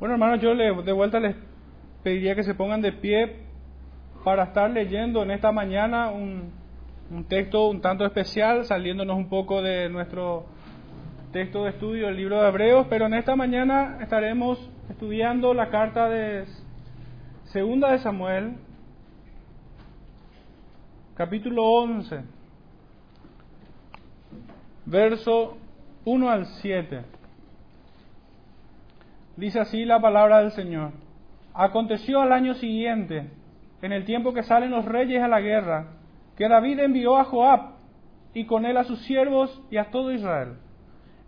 Bueno, hermanos, yo de vuelta les pediría que se pongan de pie para estar leyendo en esta mañana un, un texto un tanto especial, saliéndonos un poco de nuestro texto de estudio, el libro de Hebreos, pero en esta mañana estaremos estudiando la carta de Segunda de Samuel, capítulo 11, verso 1 al 7. Dice así la palabra del Señor. Aconteció al año siguiente, en el tiempo que salen los reyes a la guerra, que David envió a Joab y con él a sus siervos y a todo Israel.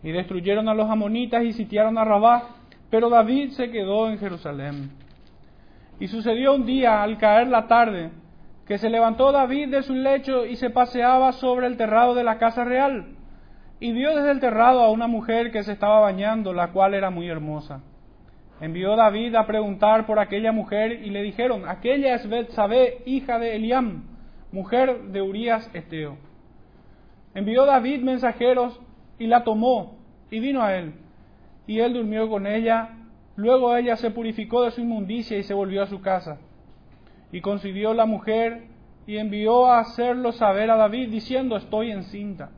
Y destruyeron a los amonitas y sitiaron a Rabá, pero David se quedó en Jerusalén. Y sucedió un día, al caer la tarde, que se levantó David de su lecho y se paseaba sobre el terrado de la casa real, y vio desde el terrado a una mujer que se estaba bañando, la cual era muy hermosa. Envió David a preguntar por aquella mujer y le dijeron, aquella es Betsabé, hija de Eliam, mujer de Urías Esteo. Envió David mensajeros y la tomó y vino a él. Y él durmió con ella. Luego ella se purificó de su inmundicia y se volvió a su casa. Y concibió la mujer y envió a hacerlo saber a David diciendo estoy encinta.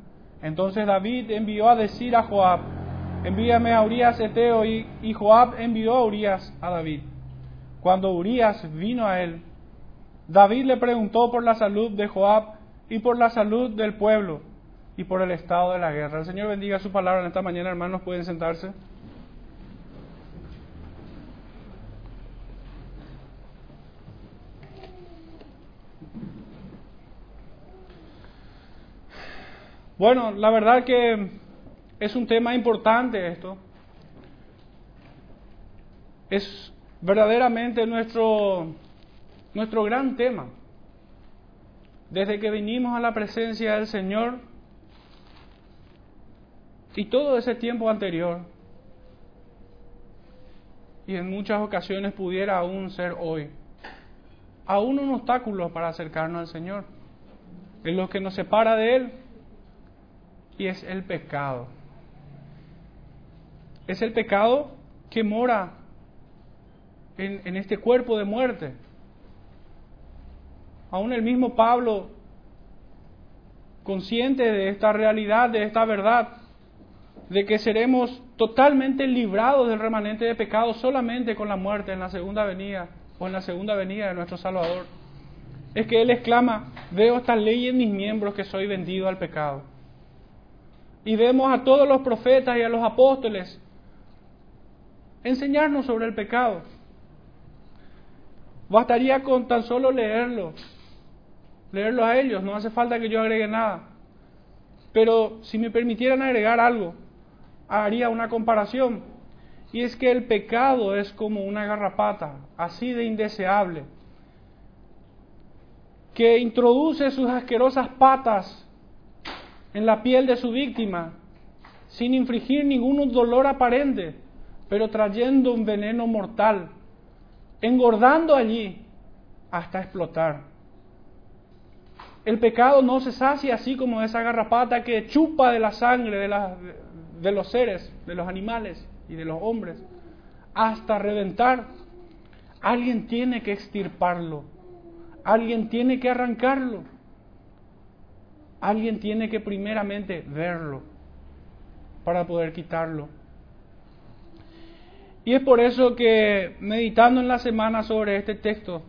Entonces David envió a decir a Joab, envíame a Urias Eteo y, Joab envió a Urias a David. Cuando Urias vino a él, David le preguntó por la salud de Joab y por la salud del pueblo y por el estado de la guerra. El Señor bendiga su palabra en esta mañana, hermanos, pueden sentarse. Bueno, la verdad que es un tema importante esto. Es verdaderamente nuestro, nuestro gran tema. Desde que vinimos a la presencia del Señor y todo ese tiempo anterior, y en muchas ocasiones pudiera aún ser hoy, aún un obstáculo para acercarnos al Señor. Es lo que nos separa de Él y es el pecado. Es el pecado que mora en, en, este cuerpo de muerte. Aún el mismo Pablo, consciente de esta realidad, de esta verdad, de que seremos totalmente librados del remanente de pecado solamente con la muerte en la segunda venida o en la segunda venida de nuestro Salvador. Es que Él exclama, veo esta ley en mis miembros que soy vendido al pecado. Y vemos a todos los profetas y a los apóstoles enseñarnos sobre el pecado. Bastaría con tan solo leerlo, leerlo a ellos, no hace falta que yo agregue nada. Pero si me permitieran agregar algo, haría una comparación. Y es que el pecado es como una garrapata, así de indeseable, que introduce sus asquerosas patas en la piel de su víctima, sin infligir ningún dolor aparente, pero trayendo un veneno mortal, engordando allí hasta explotar. El pecado no se sacia así como esa garrapata que chupa de la sangre de, de los seres, de los animales y de los hombres, hasta reventar. Alguien tiene que extirparlo, alguien tiene que arrancarlo, alguien tiene que primeramente verlo para poder quitarlo. Y es por eso que meditando en la semana sobre este texto,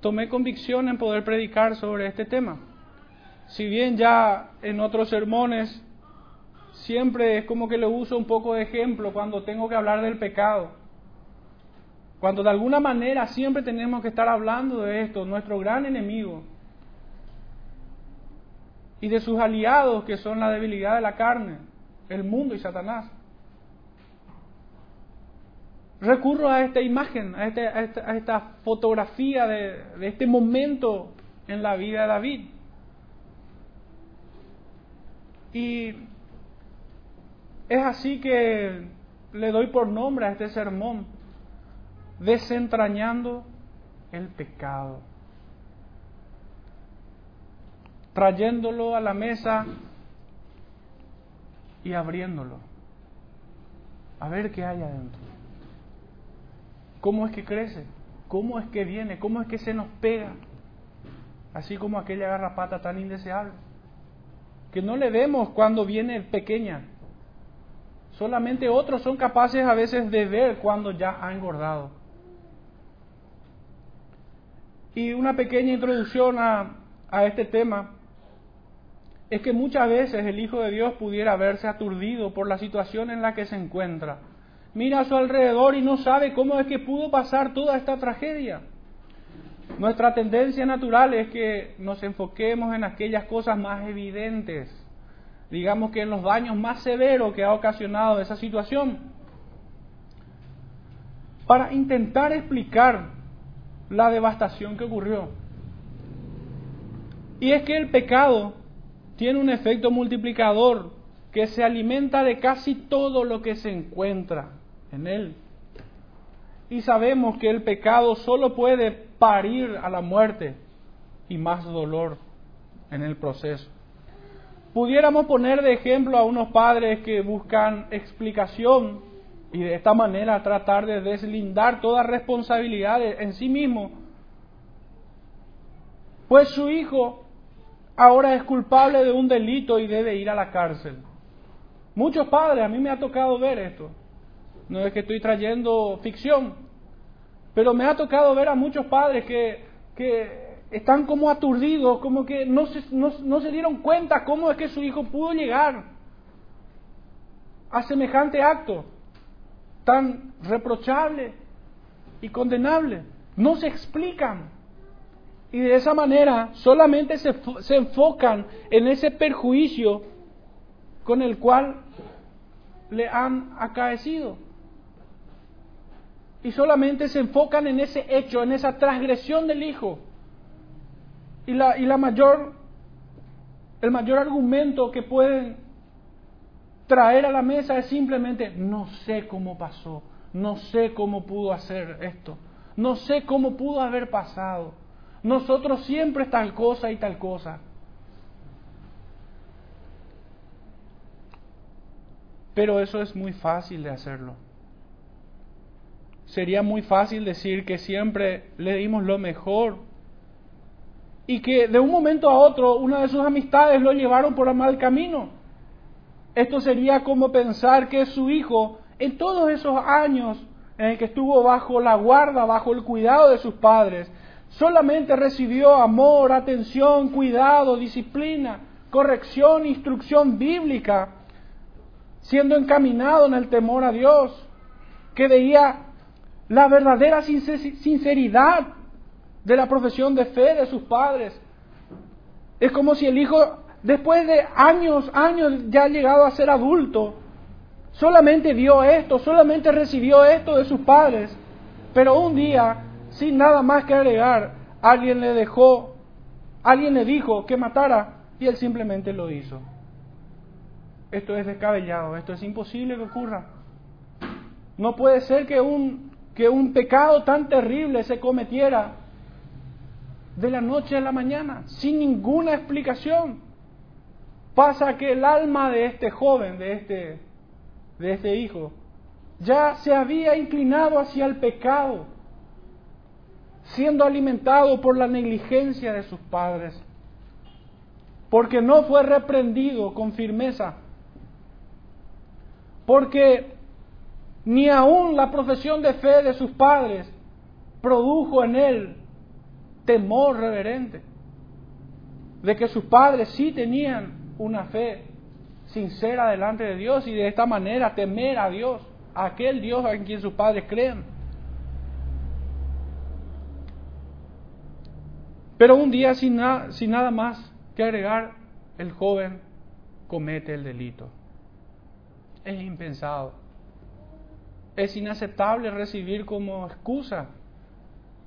tomé convicción en poder predicar sobre este tema. Si bien ya en otros sermones siempre es como que lo uso un poco de ejemplo cuando tengo que hablar del pecado. Cuando de alguna manera siempre tenemos que estar hablando de esto, nuestro gran enemigo, y de sus aliados que son la debilidad de la carne, el mundo y Satanás. Recurro a esta imagen, a, este, a esta, fotografía de, de este momento en la vida de David. Y es así que le doy por nombre a este sermón, desentrañando el pecado, trayéndolo a la mesa y abriéndolo, a ver qué hay adentro. ¿Cómo es que crece? ¿Cómo es que viene? ¿Cómo es que se nos pega? Así como aquella garrapata tan indeseable. Que no le vemos cuando viene pequeña. Solamente otros son capaces a veces de ver cuando ya ha engordado. Y una pequeña introducción a, a este tema es que muchas veces el Hijo de Dios pudiera verse aturdido por la situación en la que se encuentra. Mira a su alrededor y no sabe cómo es que pudo pasar toda esta tragedia. Nuestra tendencia natural es que nos enfoquemos en aquellas cosas más evidentes, digamos que en los daños más severos que ha ocasionado esa situación, para intentar explicar la devastación que ocurrió. Y es que el pecado tiene un efecto multiplicador que se alimenta de casi todo lo que se encuentra en él. Y sabemos que el pecado solo puede parir a la muerte y más dolor en el proceso. Pudiéramos poner de ejemplo a unos padres que buscan explicación y de esta manera tratar de deslindar toda responsabilidad en sí mismo, pues su hijo ahora es culpable de un delito y debe ir a la cárcel. Muchos padres, a mí me ha tocado ver esto. No es que estoy trayendo ficción, pero me ha tocado ver a muchos padres que, que están como aturdidos, como que no se, no, no se dieron cuenta cómo es que su hijo pudo llegar a semejante acto tan reprochable y condenable. No se explican. Y de esa manera solamente se, se enfocan en ese perjuicio con el cual le han acaecido. Y solamente se enfocan en ese hecho, en esa transgresión del Hijo. Y la, y la mayor, el mayor argumento que pueden traer a la mesa es simplemente, no sé cómo pasó, no sé cómo pudo hacer esto, no sé cómo pudo haber pasado. Nosotros siempre tal cosa y tal cosa. Pero eso es muy fácil de hacerlo. Sería muy fácil decir que siempre le dimos lo mejor y que de un momento a otro una de sus amistades lo llevaron por el mal camino. Esto sería como pensar que su hijo, en todos esos años en el que estuvo bajo la guarda, bajo el cuidado de sus padres, solamente recibió amor, atención, cuidado, disciplina, corrección, instrucción bíblica, siendo encaminado en el temor a Dios, que veía la verdadera sinceridad de la profesión de fe de sus padres. Es como si el hijo, después de años, años ya llegado a ser adulto, solamente vio esto, solamente recibió esto de sus padres, pero un día sin nada más que agregar, alguien le dejó, alguien le dijo que matara y él simplemente lo hizo. Esto es descabellado, esto es imposible que ocurra. No puede ser que un, que un pecado tan terrible se cometiera de la noche a la mañana, sin ninguna explicación. Pasa que el alma de este joven, de este, de este hijo, ya se había inclinado hacia el pecado siendo alimentado por la negligencia de sus padres, porque no fue reprendido con firmeza, porque ni aún la profesión de fe de sus padres produjo en él temor reverente, de que sus padres sí tenían una fe sincera delante de Dios y de esta manera temer a Dios, a aquel Dios en quien sus padres creen. Pero un día sin, sin nada más que agregar, el joven comete el delito. Es impensado. Es inaceptable recibir como excusa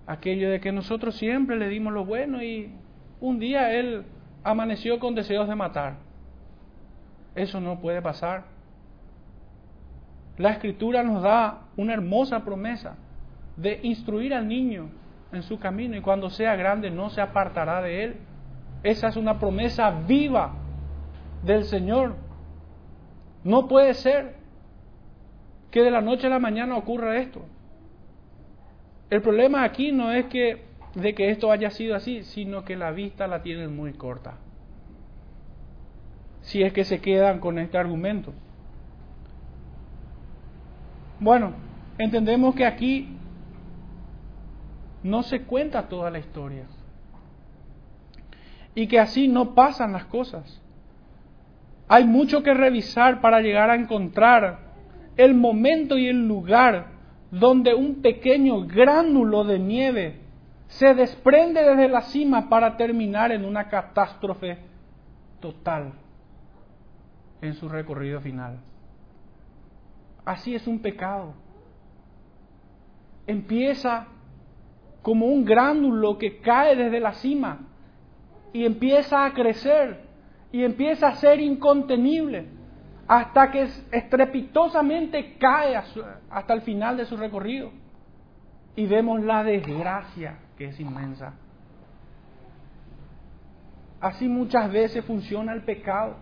aquello de que nosotros siempre le dimos lo bueno y un día él amaneció con deseos de matar. Eso no puede pasar. La escritura nos da una hermosa promesa de instruir al niño en su camino y cuando sea grande no se apartará de él. Esa es una promesa viva del Señor. No puede ser que de la noche a la mañana ocurra esto. El problema aquí no es que de que esto haya sido así, sino que la vista la tienen muy corta. Si es que se quedan con este argumento. Bueno, entendemos que aquí no se cuenta toda la historia. Y que así no pasan las cosas. Hay mucho que revisar para llegar a encontrar el momento y el lugar donde un pequeño gránulo de nieve se desprende desde la cima para terminar en una catástrofe total en su recorrido final. Así es un pecado. Empieza como un gránulo que cae desde la cima y empieza a crecer y empieza a ser incontenible hasta que estrepitosamente cae hasta el final de su recorrido. Y vemos la desgracia que es inmensa. Así muchas veces funciona el pecado,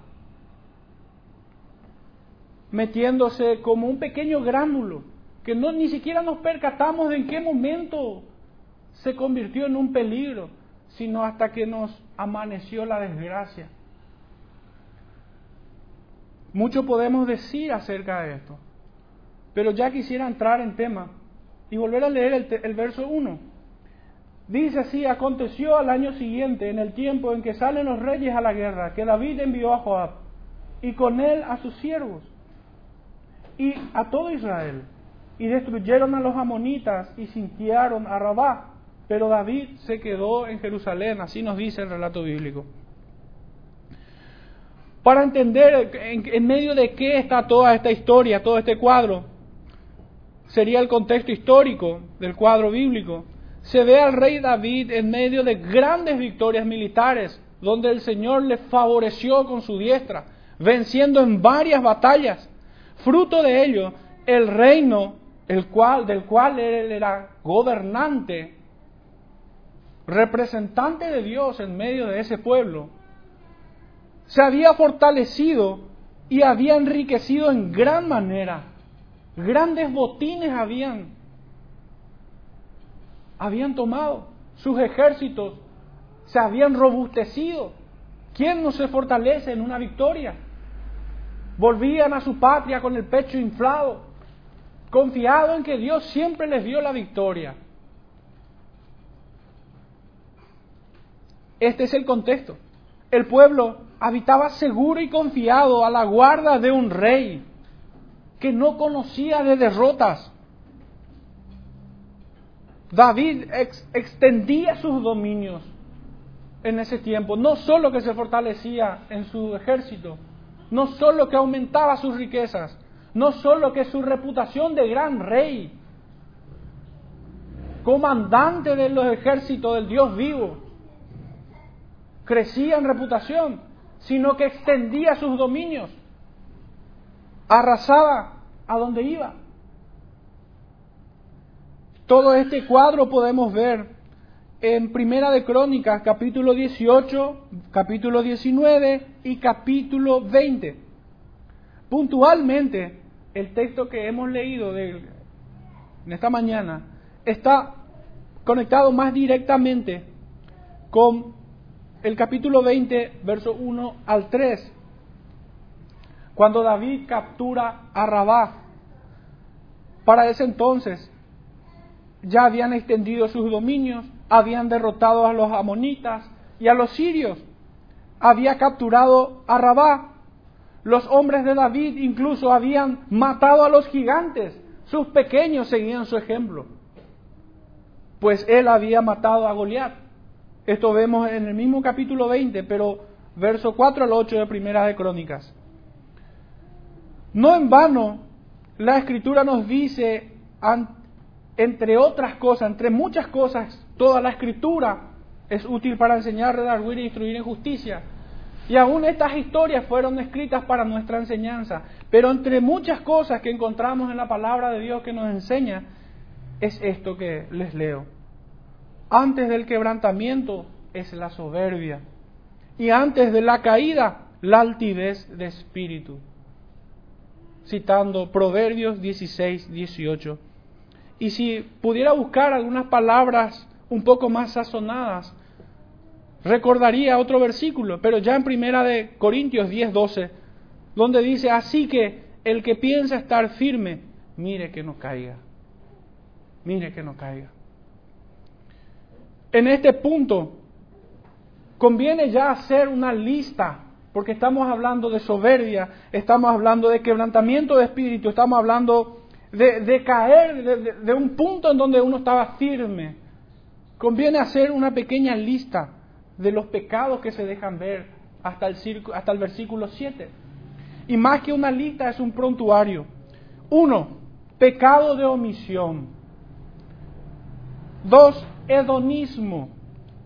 metiéndose como un pequeño gránulo, que no, ni siquiera nos percatamos de en qué momento se convirtió en un peligro, sino hasta que nos amaneció la desgracia. Mucho podemos decir acerca de esto, pero ya quisiera entrar en tema y volver a leer el, verso 1. Dice así, aconteció al año siguiente, en el tiempo en que salen los reyes a la guerra, que David envió a Joab y con él a sus siervos y a todo Israel, y destruyeron a los amonitas y sitiaron a Rabá, pero David se quedó en Jerusalén, así nos dice el relato bíblico. Para entender en, medio de qué está toda esta historia, todo este cuadro, sería el contexto histórico del cuadro bíblico. Se ve al rey David en medio de grandes victorias militares, donde el Señor le favoreció con su diestra, venciendo en varias batallas. Fruto de ello, el reino el cual, del cual él era gobernante, representante de Dios en medio de ese pueblo, se había fortalecido y había enriquecido en gran manera. Grandes botines habían, habían tomado, sus ejércitos se habían robustecido. ¿Quién no se fortalece en una victoria? Volvían a su patria con el pecho inflado, confiado en que Dios siempre les dio la victoria. Este es el contexto. El pueblo habitaba seguro y confiado a la guarda de un rey que no conocía de derrotas. David extendía sus dominios en ese tiempo, no solo que se fortalecía en su ejército, no solo que aumentaba sus riquezas, no solo que su reputación de gran rey, comandante de los ejércitos del Dios vivo, crecía en reputación, sino que extendía sus dominios, arrasaba a donde iba. Todo este cuadro podemos ver en Primera de Crónicas, capítulo 18, capítulo 19 y capítulo 20. Puntualmente, el texto que hemos leído de, en esta mañana está conectado más directamente con el capítulo 20, verso 1 al 3, cuando David captura a Rabá. Para ese entonces ya habían extendido sus dominios, habían derrotado a los amonitas y a los sirios, había capturado a Rabá. Los hombres de David incluso habían matado a los gigantes, sus pequeños seguían su ejemplo, pues él había matado a Goliat. Esto vemos en el mismo capítulo 20, pero verso 4 al 8 de Primera de Crónicas. No en vano, la Escritura nos dice, entre otras cosas, entre muchas cosas, toda la Escritura es útil para enseñar, redarguir y instruir en justicia. Y aún estas historias fueron escritas para nuestra enseñanza. Pero entre muchas cosas que encontramos en la palabra de Dios que nos enseña, es esto que les leo. Antes del quebrantamiento es la soberbia. Y antes de la caída, la altivez de espíritu. Citando Proverbios 16, 18. y si pudiera buscar algunas palabras un poco más sazonadas, recordaría otro versículo, pero ya en primera de Corintios 10, 12, donde dice, así que el que piensa estar firme, mire que no caiga, mire que no caiga. En este punto, conviene ya hacer una lista, porque estamos hablando de soberbia, estamos hablando de quebrantamiento de espíritu, estamos hablando de, caer de, un punto en donde uno estaba firme. Conviene hacer una pequeña lista de los pecados que se dejan ver hasta el, versículo 7. Y más que una lista es un prontuario. Uno, pecado de omisión. Dos, hedonismo.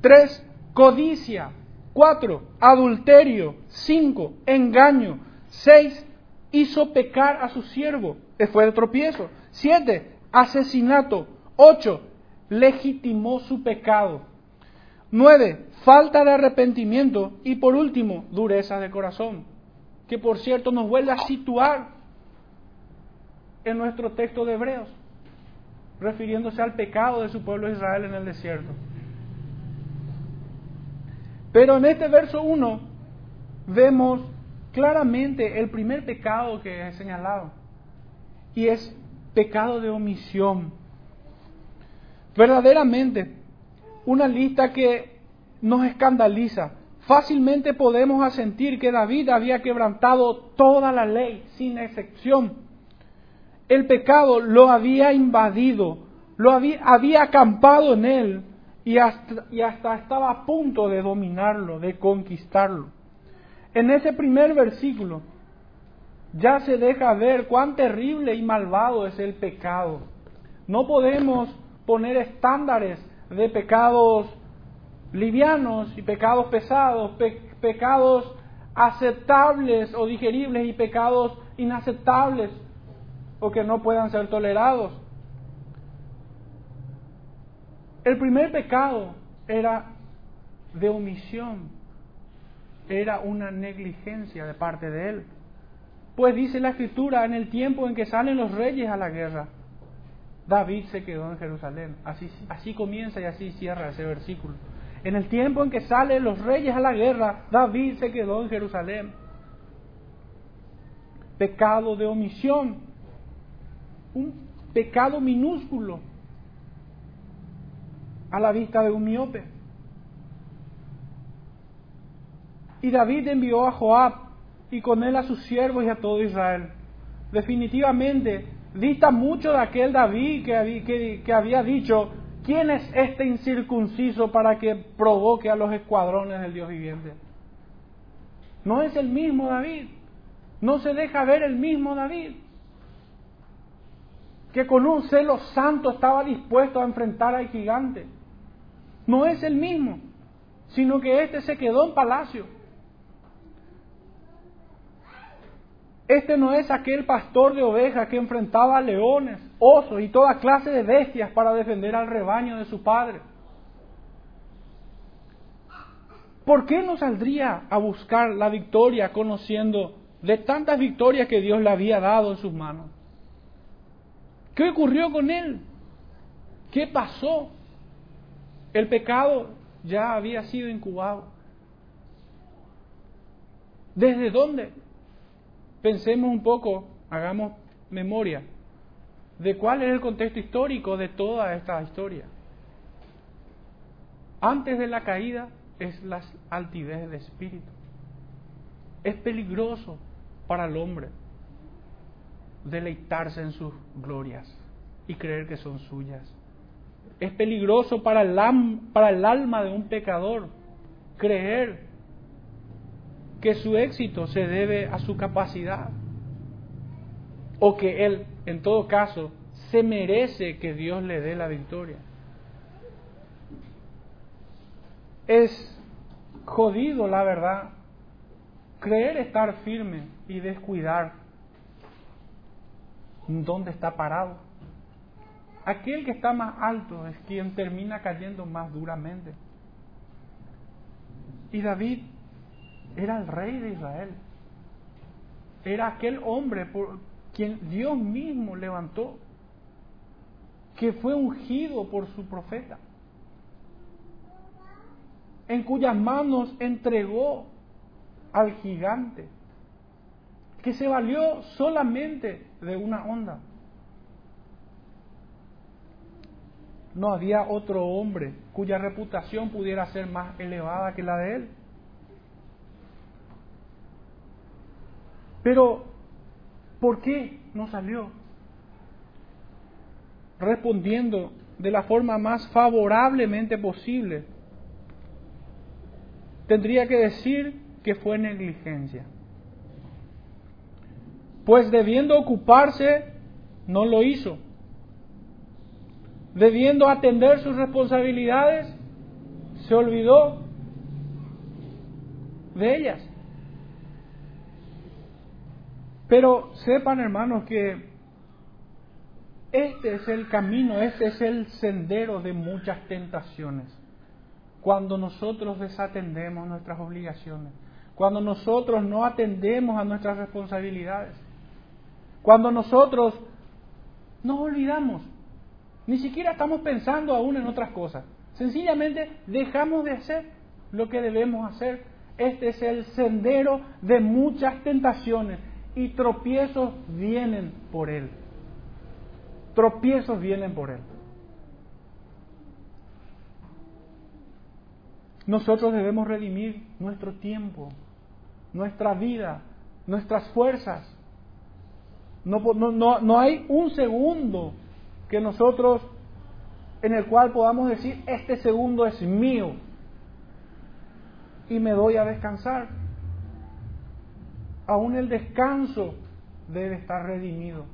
Tres, codicia. Cuatro, adulterio. Cinco, engaño. Seis, hizo pecar a su siervo fue de tropiezo. Siete, asesinato. Ocho, legitimó su pecado. Nueve, falta de arrepentimiento. Y por último, dureza de corazón. Que por cierto nos vuelve a situar en nuestro texto de Hebreos, refiriéndose al pecado de su pueblo Israel en el desierto. Pero en este verso 1 vemos claramente el primer pecado que he señalado y es pecado de omisión. Verdaderamente, una lista que nos escandaliza. Fácilmente podemos asentir que David había quebrantado toda la ley, sin excepción. El pecado lo había invadido, lo había, acampado en él y hasta, y hasta estaba a punto de dominarlo, de conquistarlo. En ese primer versículo, ya se deja ver cuán terrible y malvado es el pecado. No podemos poner estándares de pecados livianos y pecados pesados, pecados aceptables o digeribles y pecados inaceptables o que no puedan ser tolerados. El primer pecado era de omisión, era una negligencia de parte de él. Pues dice la escritura, en el tiempo en que salen los reyes a la guerra, David se quedó en Jerusalén. Así, comienza y así cierra ese versículo. En el tiempo en que salen los reyes a la guerra, David se quedó en Jerusalén. Pecado de omisión. Un pecado minúsculo a la vista de un miope. Y David envió a Joab y con él a sus siervos y a todo Israel. Definitivamente, dista mucho de aquel David que, que había dicho, ¿quién es este incircunciso para que provoque a los escuadrones del Dios viviente? No es el mismo David, no se deja ver el mismo David, que con un celo santo estaba dispuesto a enfrentar al gigante. No es el mismo, sino que este se quedó en palacio Este no es aquel pastor de ovejas que enfrentaba a leones, osos y toda clase de bestias para defender al rebaño de su padre. ¿Por qué no saldría a buscar la victoria conociendo de tantas victorias que Dios le había dado en sus manos? ¿Qué ocurrió con él? ¿Qué pasó? El pecado ya había sido incubado. ¿Desde dónde? pensemos un poco, hagamos memoria de cuál es el contexto histórico de toda esta historia. Antes de la caída es la altivez de espíritu. Es peligroso para el hombre deleitarse en sus glorias y creer que son suyas. Es peligroso para el, para el alma de un pecador creer que su éxito se debe a su capacidad o que él, en todo caso, se merece que Dios le dé la victoria. Es jodido, la verdad, creer estar firme y descuidar dónde está parado. Aquel que está más alto es quien termina cayendo más duramente. Y David era el rey de Israel. Era aquel hombre por quien Dios mismo levantó. que fue ungido por su profeta, en cuyas manos entregó al gigante, que se valió solamente de una onda. No había otro hombre cuya reputación pudiera ser más elevada que la de él. Pero, ¿por qué no salió? Respondiendo de la forma más favorablemente posible, tendría que decir que fue negligencia. Pues debiendo ocuparse, no lo hizo. Debiendo atender sus responsabilidades, se olvidó de ellas. Pero sepan hermanos que este es el camino, este es el sendero de muchas tentaciones. Cuando nosotros desatendemos nuestras obligaciones, cuando nosotros no atendemos a nuestras responsabilidades, cuando nosotros nos olvidamos, ni siquiera estamos pensando aún en otras cosas, sencillamente dejamos de hacer lo que debemos hacer. Este es el sendero de muchas tentaciones y tropiezos vienen por él. Tropiezos vienen por él. Nosotros debemos redimir nuestro tiempo, nuestra vida, nuestras fuerzas. No, no, no, hay un segundo que nosotros en el cual podamos decir, este segundo es mío y me doy a descansar aún el descanso debe estar redimido.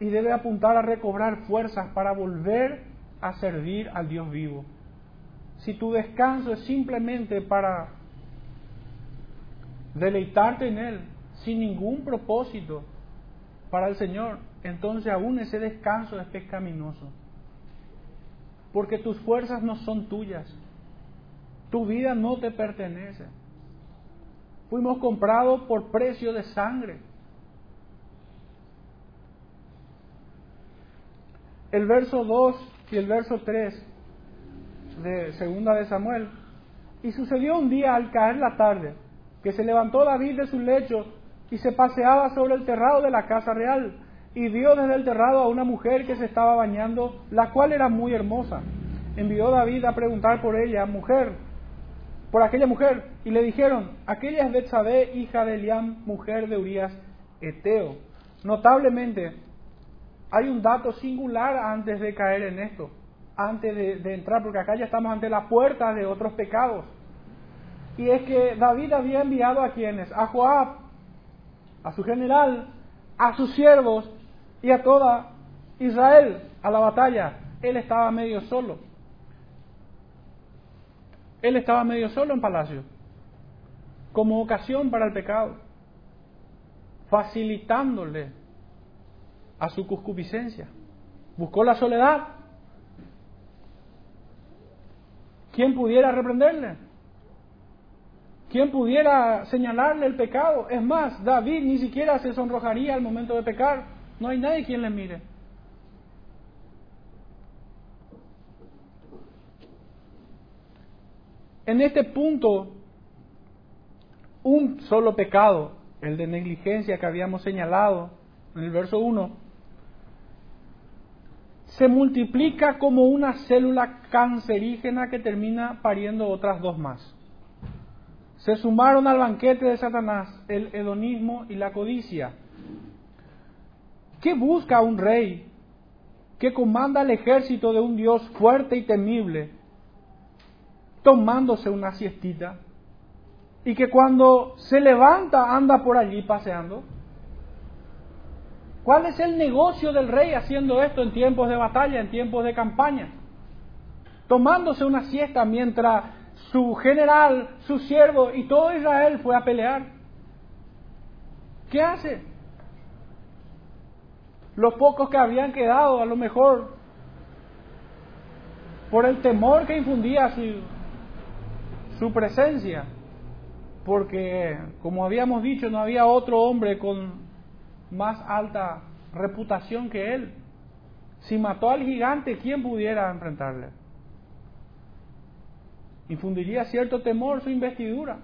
Y debe apuntar a recobrar fuerzas para volver a servir al Dios vivo. Si tu descanso es simplemente para deleitarte en Él, sin ningún propósito para el Señor, entonces aún ese descanso es pecaminoso. Porque tus fuerzas no son tuyas. Tu vida no te pertenece. Fuimos comprados por precio de sangre. El verso 2 y el verso 3 de segunda de Samuel. Y sucedió un día al caer la tarde, que se levantó David de su lecho y se paseaba sobre el terrado de la casa real, y vio desde el terrado a una mujer que se estaba bañando, la cual era muy hermosa. Envió David a preguntar por ella, mujer, por aquella mujer y le dijeron, aquella es Betsabé, hija de Eliam, mujer de Urias Eteo. Notablemente, hay un dato singular antes de caer en esto, antes de, entrar, porque acá ya estamos ante la puerta de otros pecados. Y es que David había enviado a quienes, a Joab, a su general, a sus siervos y a toda Israel a la batalla. Él estaba medio solo. Él estaba medio solo en palacio, como ocasión para el pecado, facilitándole a su concupiscencia. Buscó la soledad. ¿Quién pudiera reprenderle? ¿Quién pudiera señalarle el pecado? Es más, David ni siquiera se sonrojaría al momento de pecar. No hay nadie quien le mire. En este punto, un solo pecado, el de negligencia que habíamos señalado en el verso 1, se multiplica como una célula cancerígena que termina pariendo otras dos más. Se sumaron al banquete de Satanás el hedonismo y la codicia. ¿Qué busca un rey que comanda el ejército de un Dios fuerte y temible tomándose una siestita y que cuando se levanta anda por allí paseando? ¿Cuál es el negocio del rey haciendo esto en tiempos de batalla, en tiempos de campaña? Tomándose una siesta mientras su general, su siervo y todo Israel fue a pelear. ¿Qué hace? Los pocos que habían quedado, a lo mejor, por el temor que infundía su, su presencia, porque como habíamos dicho, no había otro hombre con más alta reputación que él. Si mató al gigante, ¿quién pudiera enfrentarle? Infundiría cierto temor su investidura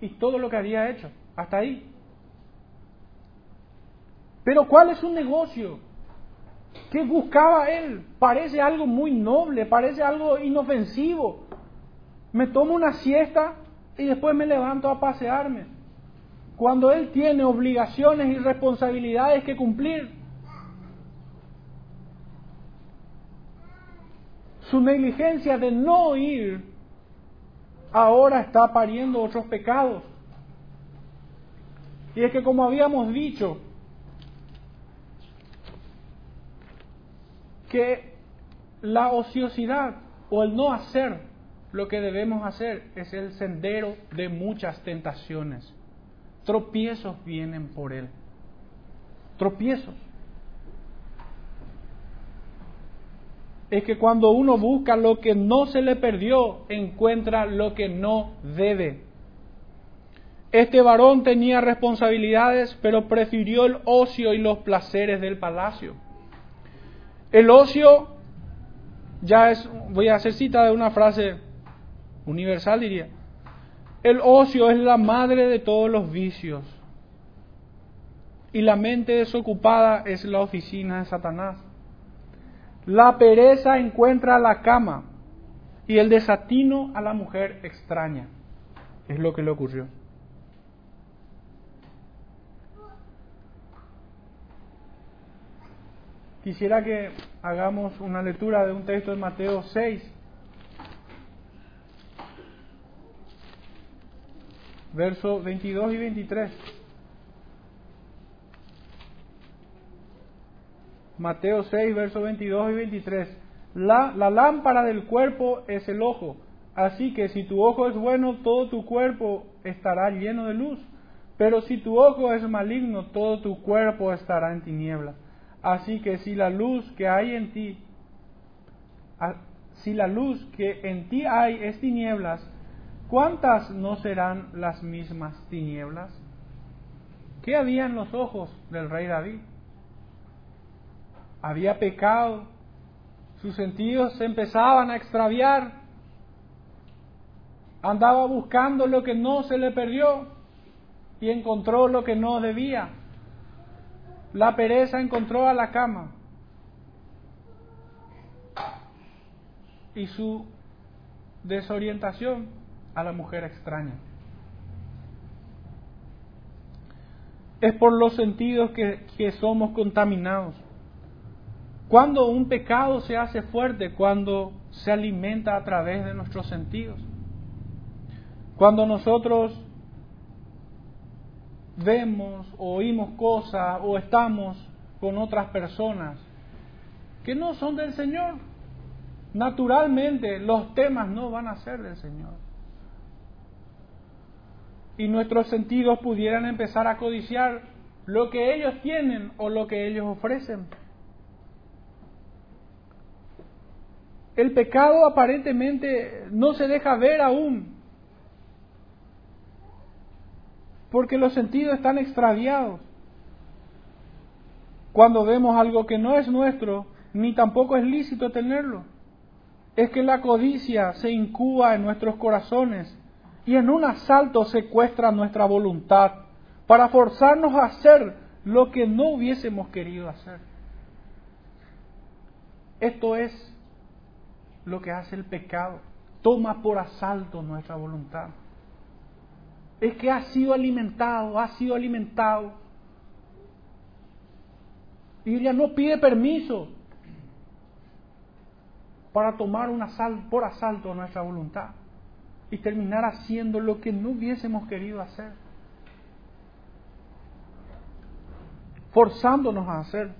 y todo lo que había hecho. Hasta ahí. Pero ¿cuál es su negocio? ¿Qué buscaba él? Parece algo muy noble, parece algo inofensivo. Me tomo una siesta y después me levanto a pasearme. Cuando él tiene obligaciones y responsabilidades que cumplir. Su negligencia de no ir ahora está pariendo otros pecados. Y es que como habíamos dicho, que la ociosidad o el no hacer lo que debemos hacer es el sendero de muchas tentaciones. Tropiezos vienen por él. Tropiezos. Es que cuando uno busca lo que no se le perdió, encuentra lo que no debe. Este varón tenía responsabilidades, pero prefirió el ocio y los placeres del palacio. El ocio ya es, voy a hacer cita de una frase universal diría, el ocio es la madre de todos los vicios y la mente desocupada es la oficina de Satanás. La pereza encuentra la cama y el desatino a la mujer extraña. Es lo que le ocurrió. Quisiera que hagamos una lectura de un texto de Mateo 6, versos 22 y 23. Mateo 6, versos 22 y 23. La, la lámpara del cuerpo es el ojo. Así que si tu ojo es bueno, todo tu cuerpo estará lleno de luz. Pero si tu ojo es maligno, todo tu cuerpo estará en tinieblas. Así que si la luz que hay en ti, si la luz que en ti hay es tinieblas, ¿cuántas no serán las mismas tinieblas? ¿Qué había en los ojos del rey David? Había pecado, sus sentidos se empezaban a extraviar, andaba buscando lo que no se le perdió y encontró lo que no debía. La pereza encontró a la cama y su desorientación a la mujer extraña. Es por los sentidos que, que somos contaminados. Cuando un pecado se hace fuerte, cuando se alimenta a través de nuestros sentidos. Cuando nosotros vemos o oímos cosas o estamos con otras personas que no son del Señor. Naturalmente los temas no van a ser del Señor. Y nuestros sentidos pudieran empezar a codiciar lo que ellos tienen o lo que ellos ofrecen. El pecado aparentemente no se deja ver aún, porque los sentidos están extraviados. Cuando vemos algo que no es nuestro, ni tampoco es lícito tenerlo, es que la codicia se incuba en nuestros corazones y en un asalto secuestra nuestra voluntad para forzarnos a hacer lo que no hubiésemos querido hacer. Esto es lo que hace el pecado, toma por asalto nuestra voluntad es que ha sido alimentado, ha sido alimentado. Y ella no pide permiso para tomar un asalto, por asalto nuestra voluntad y terminar haciendo lo que no hubiésemos querido hacer. Forzándonos a hacer,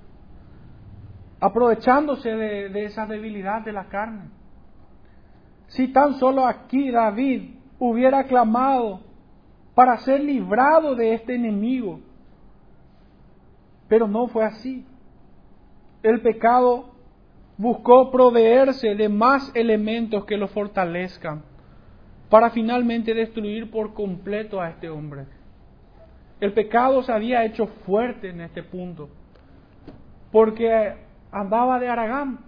aprovechándose de, de esa debilidad de la carne. Si tan solo aquí David hubiera clamado para ser librado de este enemigo. Pero no fue así. El pecado buscó proveerse de más elementos que lo fortalezcan para finalmente destruir por completo a este hombre. El pecado se había hecho fuerte en este punto, porque andaba de Aragán,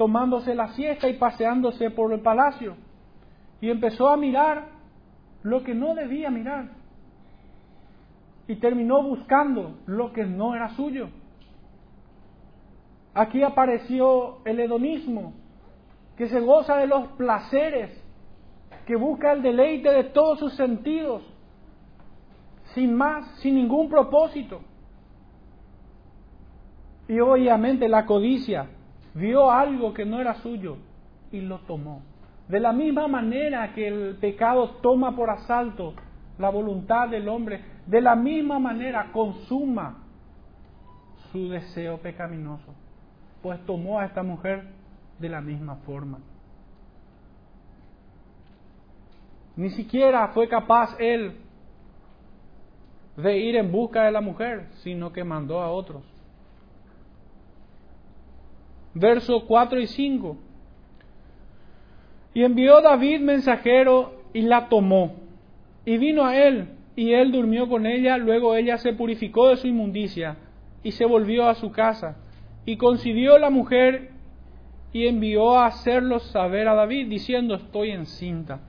tomándose la siesta y paseándose por el palacio, y empezó a mirar lo que no debía mirar, y terminó buscando lo que no era suyo. Aquí apareció el hedonismo, que se goza de los placeres, que busca el deleite de todos sus sentidos, sin más, sin ningún propósito. Y obviamente la codicia vio algo que no era suyo y lo tomó. De la misma manera que el pecado toma por asalto la voluntad del hombre, de la misma manera consuma su deseo pecaminoso. Pues tomó a esta mujer de la misma forma. Ni siquiera fue capaz él de ir en busca de la mujer, sino que mandó a otros versos 4 y 5. Y envió David mensajero y la tomó. Y vino a él, y él durmió con ella, luego ella se purificó de su inmundicia y se volvió a su casa. Y concibió la mujer y envió a hacerlo saber a David, diciendo, estoy encinta.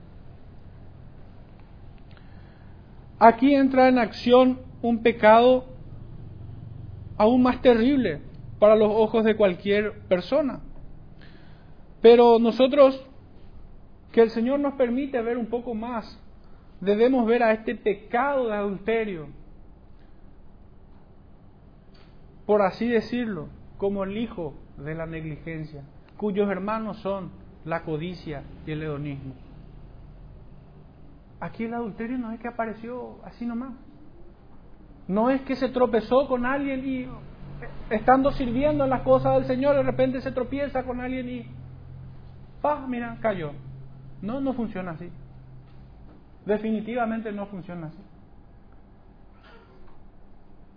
Aquí entra en acción un pecado aún más terrible, para los ojos de cualquier persona. Pero nosotros, que el Señor nos permite ver un poco más, debemos ver a este pecado de adulterio, por así decirlo, como el hijo de la negligencia, cuyos hermanos son la codicia y el hedonismo. Aquí el adulterio no es que apareció así nomás. No es que se tropezó con alguien y estando sirviendo en las cosas del Señor, de repente se tropieza con alguien y, ¡pah! Mira, cayó. No, no funciona así. Definitivamente no funciona así.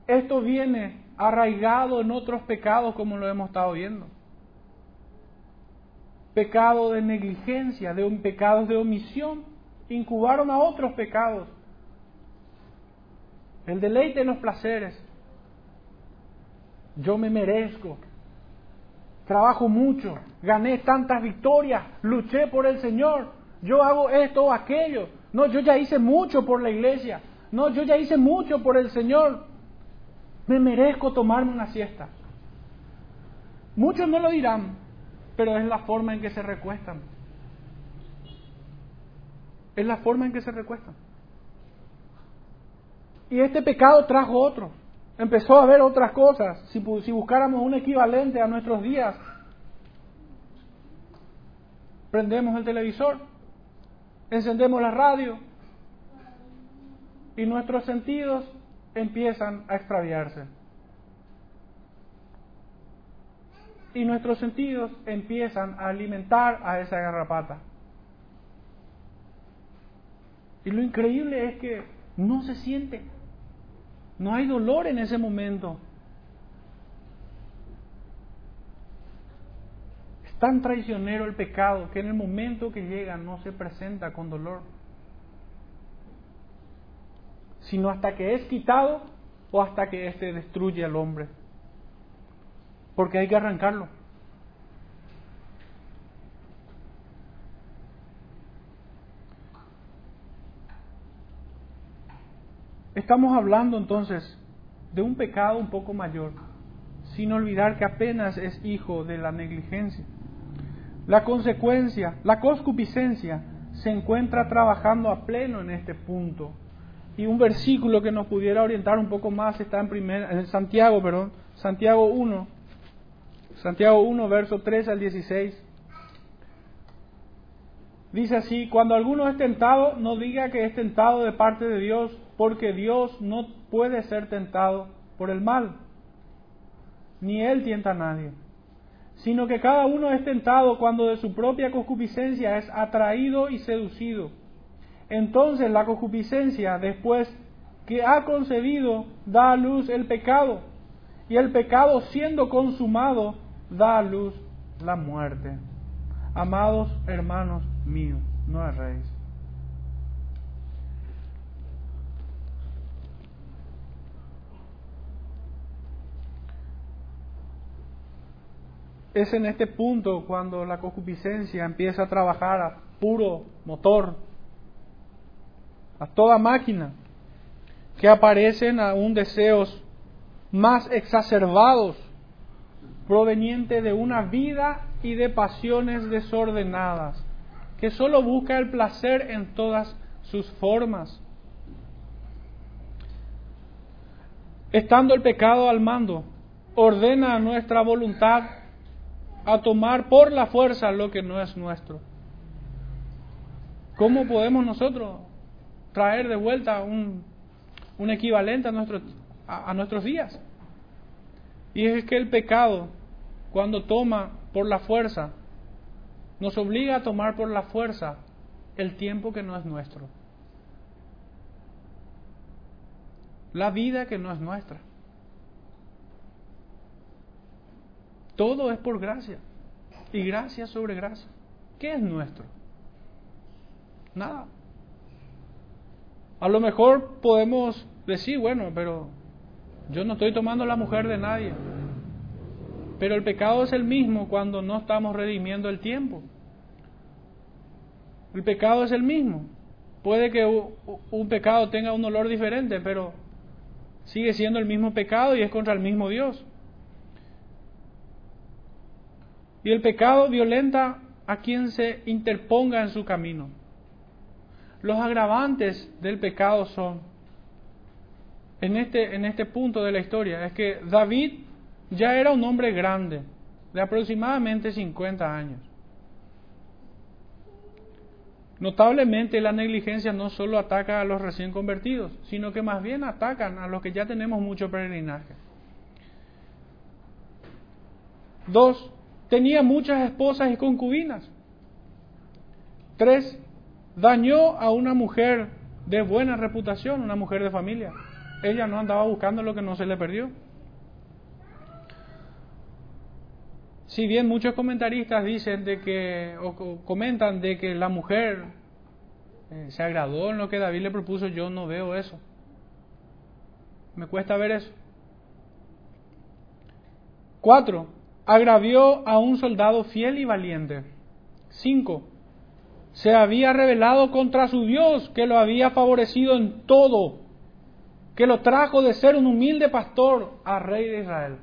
Esto viene arraigado en otros pecados como lo hemos estado viendo. Pecado de negligencia, de un pecado de omisión, incubaron a otros pecados. El deleite en los placeres, yo me merezco, trabajo mucho, gané tantas victorias, luché por el Señor, yo hago esto o aquello, no, yo ya hice mucho por la iglesia, no, yo ya hice mucho por el Señor, me merezco tomarme una siesta. Muchos no lo dirán, pero es la forma en que se recuestan. Es la forma en que se recuestan. Y este pecado trajo otro empezó a ver otras cosas. Si, buscáramos un equivalente a nuestros días, prendemos el televisor, encendemos la radio y nuestros sentidos empiezan a extraviarse. Y nuestros sentidos empiezan a alimentar a esa garrapata. Y lo increíble es que no se siente no hay dolor en ese momento. Es tan traicionero el pecado que en el momento que llega no se presenta con dolor, sino hasta que es quitado o hasta que éste destruye al hombre. Porque hay que arrancarlo. Estamos hablando entonces de un pecado un poco mayor, sin olvidar que apenas es hijo de la negligencia. La consecuencia, la concupiscencia, se encuentra trabajando a pleno en este punto. Y un versículo que nos pudiera orientar un poco más está en, primer, en Santiago, perdón, Santiago 1, Santiago 1, verso 3 al 16. Dice así, cuando alguno es tentado, no diga que es tentado de parte de Dios, porque Dios no puede ser tentado por el mal, ni Él tienta a nadie, sino que cada uno es tentado cuando de su propia concupiscencia es atraído y seducido. Entonces la concupiscencia, después que ha concebido, da a luz el pecado, y el pecado siendo consumado, da a luz la muerte. Amados hermanos míos, no erréis. Es en este punto cuando la concupiscencia empieza a trabajar a puro motor, a toda máquina, que aparecen aún deseos más exacerbados, provenientes de una vida y de pasiones desordenadas, que solo busca el placer en todas sus formas. Estando el pecado al mando, ordena nuestra voluntad a tomar por la fuerza lo que no es nuestro. ¿Cómo podemos nosotros traer de vuelta un, un equivalente a, nuestro, a, a nuestros días? Y es que el pecado, cuando toma por la fuerza, nos obliga a tomar por la fuerza el tiempo que no es nuestro. La vida que no es nuestra. Todo es por gracia. Y gracia sobre gracia. ¿Qué es nuestro? Nada. A lo mejor podemos decir, bueno, pero yo no estoy tomando la mujer de nadie. Pero el pecado es el mismo cuando no estamos redimiendo el tiempo. El pecado es el mismo. Puede que un pecado tenga un olor diferente, pero sigue siendo el mismo pecado y es contra el mismo Dios. Y el pecado violenta a quien se interponga en su camino. Los agravantes del pecado son, en este, en este punto de la historia, es que David ya era un hombre grande, de aproximadamente 50 años. Notablemente la negligencia no solo ataca a los recién convertidos, sino que más bien atacan a los que ya tenemos mucho peregrinaje. Dos, tenía muchas esposas y concubinas. Tres, dañó a una mujer de buena reputación, una mujer de familia. Ella no andaba buscando lo que no se le perdió. Si bien muchos comentaristas dicen de que, o comentan de que la mujer eh, se agradó en lo que David le propuso, yo no veo eso. Me cuesta ver eso. Cuatro, agravió a un soldado fiel y valiente. 5. Se había rebelado contra su Dios, que lo había favorecido en todo, que lo trajo de ser un humilde pastor a rey de Israel.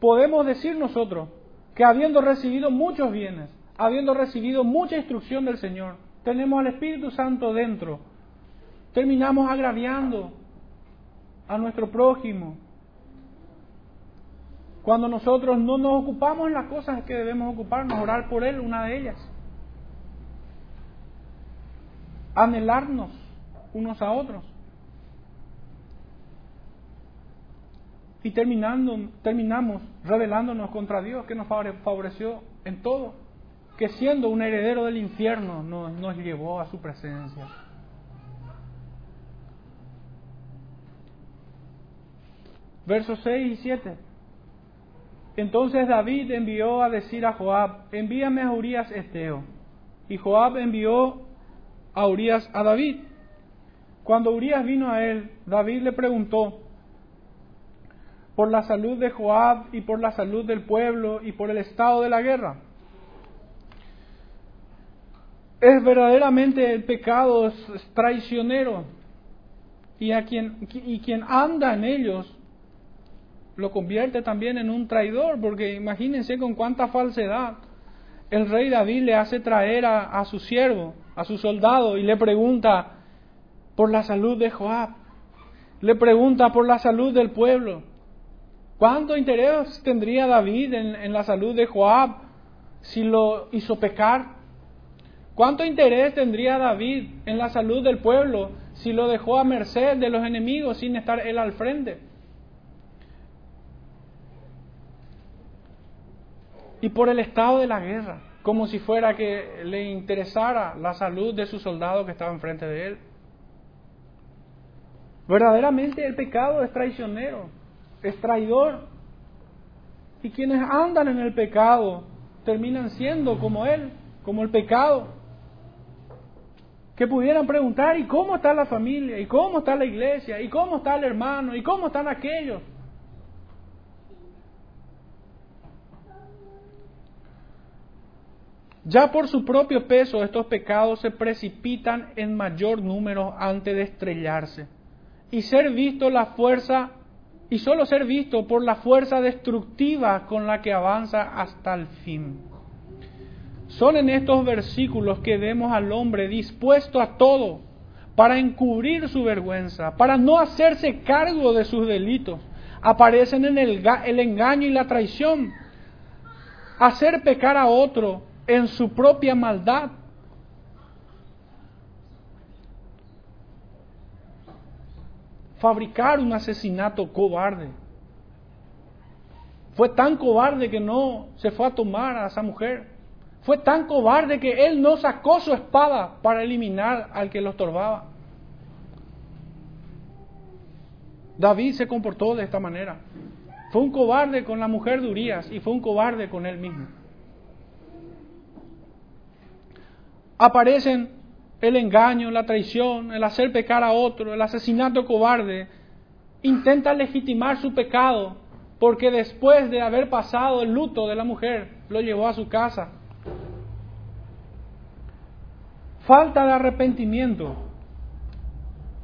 Podemos decir nosotros que habiendo recibido muchos bienes, habiendo recibido mucha instrucción del Señor, tenemos al Espíritu Santo dentro, terminamos agraviando a nuestro prójimo, cuando nosotros no nos ocupamos en las cosas que debemos ocuparnos, orar por Él, una de ellas. Anhelarnos unos a otros. Y terminando, terminamos rebelándonos contra Dios que nos favoreció en todo, que siendo un heredero del infierno nos, nos llevó a su presencia. Versos 6 y 7. Entonces David envió a decir a Joab, envíame a Urias Esteo. Y Joab envió a Urias a David. Cuando Urias vino a él, David le preguntó por la salud de Joab y por la salud del pueblo y por el estado de la guerra. Es verdaderamente el pecado traicionero y a quien y quien anda en ellos lo convierte también en un traidor, porque imagínense con cuánta falsedad el rey David le hace traer a, su siervo, a su soldado, y le pregunta por la salud de Joab, le pregunta por la salud del pueblo. ¿Cuánto interés tendría David en, en la salud de Joab si lo hizo pecar? ¿Cuánto interés tendría David en la salud del pueblo si lo dejó a merced de los enemigos sin estar él al frente? Y por el estado de la guerra, como si fuera que le interesara la salud de su soldado que estaba enfrente de él. Verdaderamente el pecado es traicionero, es traidor. Y quienes andan en el pecado terminan siendo como él, como el pecado. Que pudieran preguntar, ¿y cómo está la familia? ¿Y cómo está la iglesia? ¿Y cómo está el hermano? ¿Y cómo están aquellos? Ya por su propio peso estos pecados se precipitan en mayor número antes de estrellarse y ser visto la fuerza y solo ser visto por la fuerza destructiva con la que avanza hasta el fin. Son en estos versículos que vemos al hombre dispuesto a todo para encubrir su vergüenza, para no hacerse cargo de sus delitos. Aparecen en el, el engaño y la traición, hacer pecar a otro en su propia maldad. Fabricar un asesinato cobarde. Fue tan cobarde que no se fue a tomar a esa mujer. Fue tan cobarde que él no sacó su espada para eliminar al que lo estorbaba. David se comportó de esta manera. Fue un cobarde con la mujer de Urias y fue un cobarde con él mismo. Aparecen el engaño, la traición, el hacer pecar a otro, el asesinato cobarde. Intenta legitimar su pecado porque después de haber pasado el luto de la mujer, lo llevó a su casa. Falta de arrepentimiento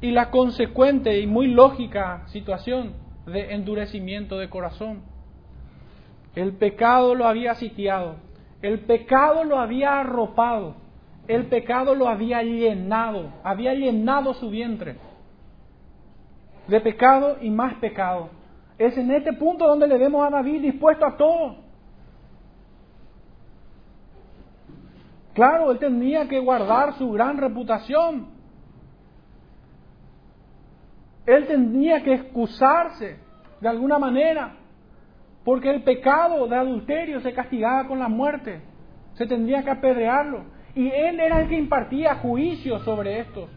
y la consecuente y muy lógica situación de endurecimiento de corazón. El pecado lo había sitiado, el pecado lo había arropado, el pecado lo había llenado, había llenado su vientre de pecado y más pecado. Es en este punto donde le vemos a David dispuesto a todo. Claro, él tenía que guardar su gran reputación, él tenía que excusarse de alguna manera, porque el pecado de adulterio se castigaba con la muerte, se tendría que apedrearlo, y él era el que impartía juicio sobre estos.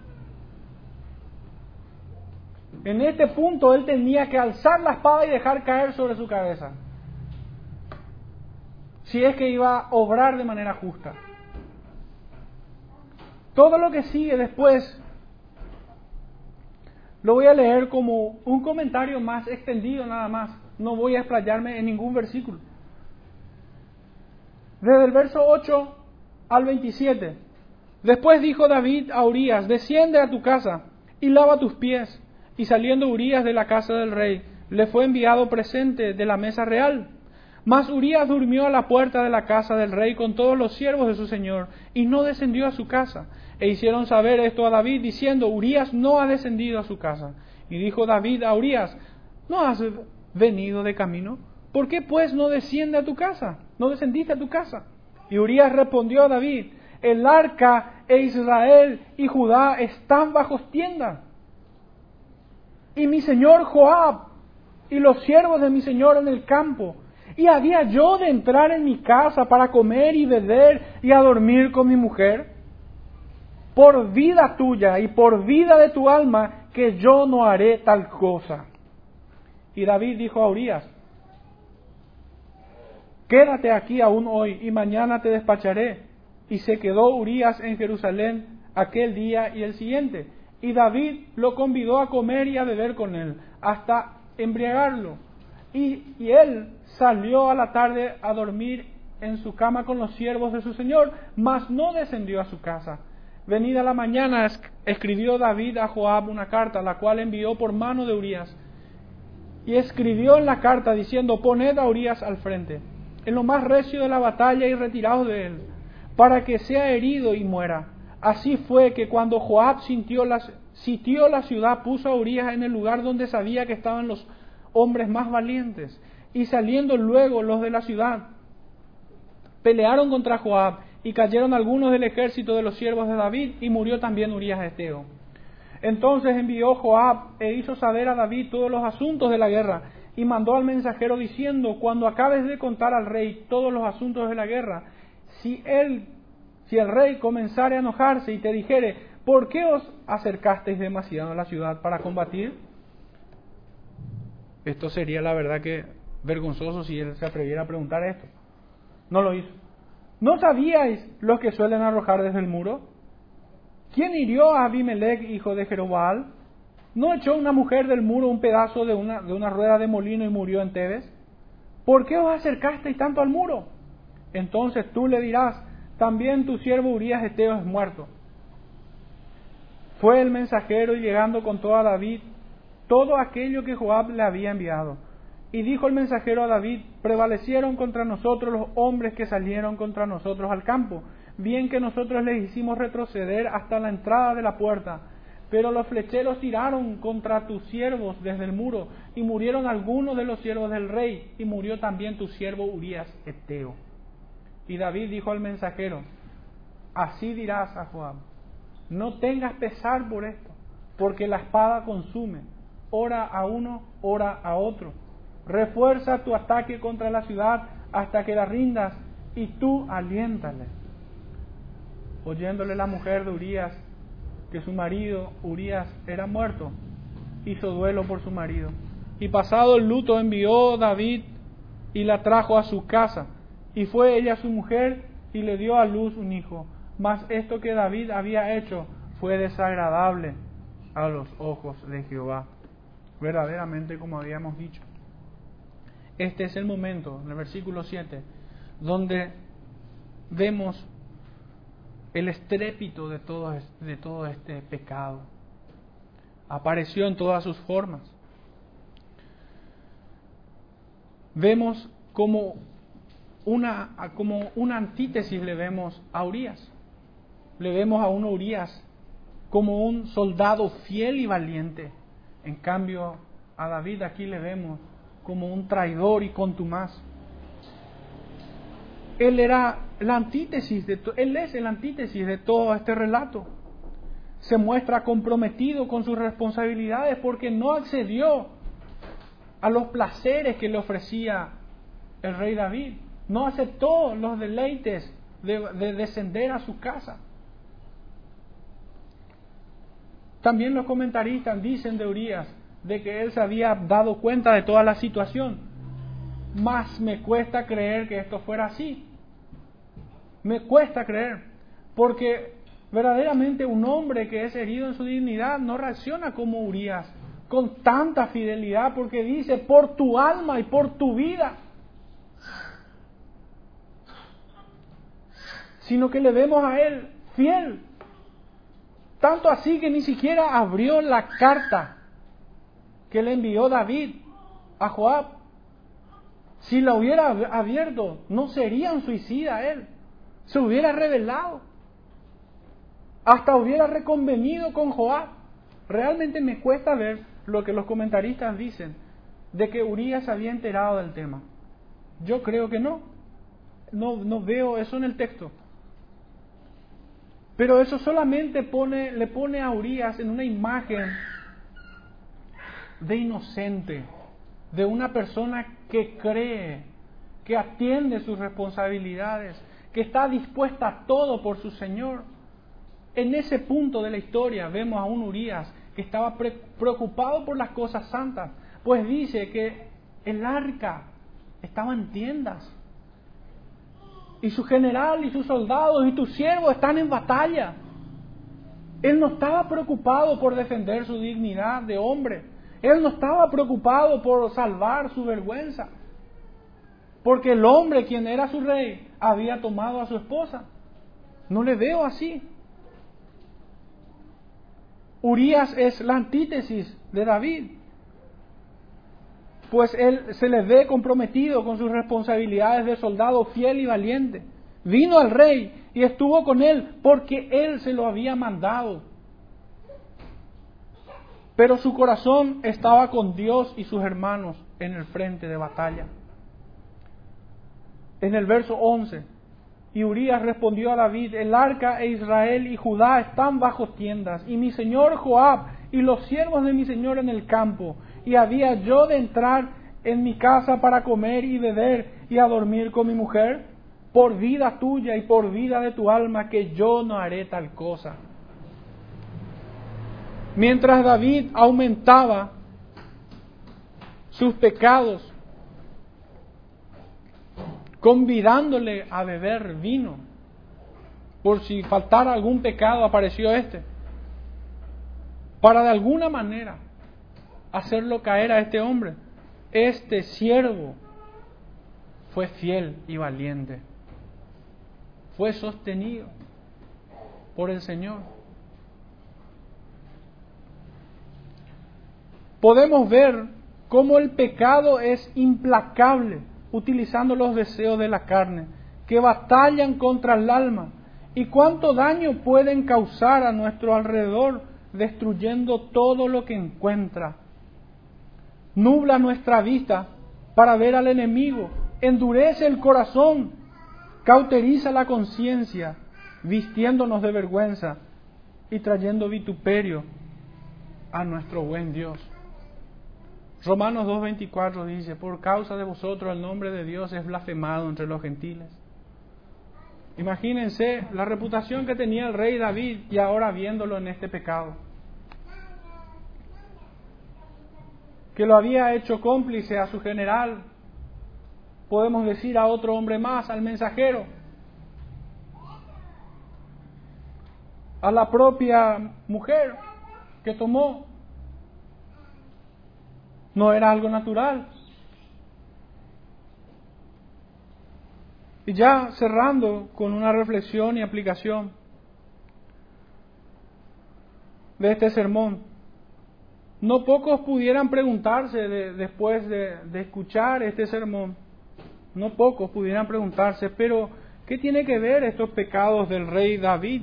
En este punto él tenía que alzar la espada y dejar caer sobre su cabeza, si es que iba a obrar de manera justa. Todo lo que sigue después lo voy a leer como un comentario más extendido nada más. No voy a explayarme en ningún versículo. Desde el verso 8 al 27. Después dijo David a Urias, desciende a tu casa y lava tus pies. Y saliendo Urias de la casa del rey, le fue enviado presente de la mesa real. Mas Urias durmió a la puerta de la casa del rey con todos los siervos de su señor, y no descendió a su casa. E hicieron saber esto a David, diciendo, Urias no ha descendido a su casa. Y dijo David a Urias, ¿no has venido de camino? ¿Por qué pues no desciende a tu casa? ¿No descendiste a tu casa? Y Urias respondió a David, el arca e Israel y Judá están bajo tienda. Y mi señor Joab y los siervos de mi señor en el campo. Y había yo de entrar en mi casa para comer y beber y a dormir con mi mujer por vida tuya y por vida de tu alma, que yo no haré tal cosa. Y David dijo a Urias, quédate aquí aún hoy y mañana te despacharé. Y se quedó Urias en Jerusalén aquel día y el siguiente. Y David lo convidó a comer y a beber con él, hasta embriagarlo. Y, él salió a la tarde a dormir en su cama con los siervos de su señor, mas no descendió a su casa. Venida la mañana, escribió David a Joab una carta, la cual envió por mano de Urias. Y escribió en la carta diciendo, poned a Urias al frente, en lo más recio de la batalla y retirado de él, para que sea herido y muera. Así fue que cuando Joab sintió sitió la ciudad, puso a Urias en el lugar donde sabía que estaban los hombres más valientes. Y saliendo luego los de la ciudad, pelearon contra Joab y cayeron algunos del ejército de los siervos de David y murió también Urias Esteo. Entonces envió Joab e hizo saber a David todos los asuntos de la guerra y mandó al mensajero diciendo, cuando acabes de contar al rey todos los asuntos de la guerra, si él, si el rey comenzare a enojarse y te dijere, ¿por qué os acercasteis demasiado a la ciudad para combatir? Esto sería la verdad que vergonzoso si él se atreviera a preguntar esto. No lo hizo. ¿No sabíais los que suelen arrojar desde el muro? ¿Quién hirió a Abimelech, hijo de Jerobal? ¿No echó una mujer del muro un pedazo de una, de una rueda de molino y murió en Tebes? ¿Por qué os acercasteis tanto al muro? Entonces tú le dirás, también tu siervo Urias Eteo es muerto. Fue el mensajero y llegando con a David todo aquello que Joab le había enviado. Y dijo el mensajero a David, prevalecieron contra nosotros los hombres que salieron contra nosotros al campo, bien que nosotros les hicimos retroceder hasta la entrada de la puerta. Pero los flecheros tiraron contra tus siervos desde el muro, y murieron algunos de los siervos del rey, y murió también tu siervo Urias Eteo. Y David dijo al mensajero, así dirás a Joab, no tengas pesar por esto, porque la espada consume, ora a uno, ora a otro. Refuerza tu ataque contra la ciudad hasta que la rindas y tú aliéntale. Oyéndole la mujer de Urias que su marido Urias era muerto, hizo duelo por su marido. Y pasado el luto envió David y la trajo a su casa y fue ella su mujer y le dio a luz un hijo. Mas esto que David había hecho fue desagradable a los ojos de Jehová. Verdaderamente, como habíamos dicho. Este es el momento, en el versículo 7, donde vemos el estrépito de todo, de todo este pecado. Apareció en todas sus formas. Vemos como una, como una antítesis le vemos a Urias. Le vemos a un Urias como un soldado fiel y valiente. En cambio, a David aquí le vemos como un traidor y contumaz. Él era la antítesis de él es el antítesis de todo este relato. Se muestra comprometido con sus responsabilidades porque no accedió a los placeres que le ofrecía el rey David no aceptó los deleites de, descender a su casa. También los comentaristas dicen de Urias de que él se había dado cuenta de toda la situación. Más me cuesta creer que esto fuera así. Me cuesta creer, porque verdaderamente un hombre que es herido en su dignidad no reacciona como Urias, con tanta fidelidad, porque dice, por tu alma y por tu vida sino que le vemos a Él fiel. Tanto así que ni siquiera abrió la carta que le envió David a Joab. Si la hubiera abierto, no sería un suicida él. Se hubiera revelado. Hasta hubiera reconvenido con Joab. Realmente me cuesta ver lo que los comentaristas dicen de que Urias había enterado del tema. Yo creo que no. No, no veo eso en el texto. Pero eso solamente pone, le pone a Urias en una imagen de inocente, de una persona que cree, que atiende sus responsabilidades, que está dispuesta a todo por su Señor. En ese punto de la historia vemos a un Urias que estaba preocupado por las cosas santas, pues dice que el arca estaba en tiendas y su general y sus soldados y tus siervos están en batalla. Él no estaba preocupado por defender su dignidad de hombre. Él no estaba preocupado por salvar su vergüenza. Porque el hombre, quien era su rey, había tomado a su esposa. No le veo así. Urias es la antítesis de David pues él se le ve comprometido con sus responsabilidades de soldado fiel y valiente. Vino al rey y estuvo con él porque él se lo había mandado. Pero su corazón estaba con Dios y sus hermanos en el frente de batalla. En el verso 11, y Urias respondió a David, el arca e Israel y Judá están bajo tiendas, y mi señor Joab y los siervos de mi señor en el campo, y había yo de entrar en mi casa para comer y beber y a dormir con mi mujer? Por vida tuya y por vida de tu alma que yo no haré tal cosa. Mientras David aumentaba sus pecados, convidándole a beber vino, por si faltara algún pecado apareció este, para de alguna manera hacerlo caer a este hombre. Este siervo fue fiel y valiente. fue sostenido por el Señor. Podemos ver cómo el pecado es implacable utilizando los deseos de la carne, que batallan contra el alma, y cuánto daño pueden causar a nuestro alrededor destruyendo todo lo que encuentra. Nubla nuestra vista para ver al enemigo, endurece el corazón, cauteriza la conciencia, vistiéndonos de vergüenza y trayendo vituperio a nuestro buen Dios. Romanos 2.24 dice, por causa de vosotros el nombre de Dios es blasfemado entre los gentiles. Imagínense la reputación que tenía el rey David y ahora viéndolo en este pecado. Que lo había hecho cómplice a su general, podemos decir a otro hombre más, al mensajero, a la propia mujer que tomó no era algo natural. Y ya cerrando con una reflexión y aplicación de este sermón, no pocos pudieran preguntarse después de, de escuchar este sermón, no pocos pudieran preguntarse, pero ¿qué tiene que ver estos pecados del rey David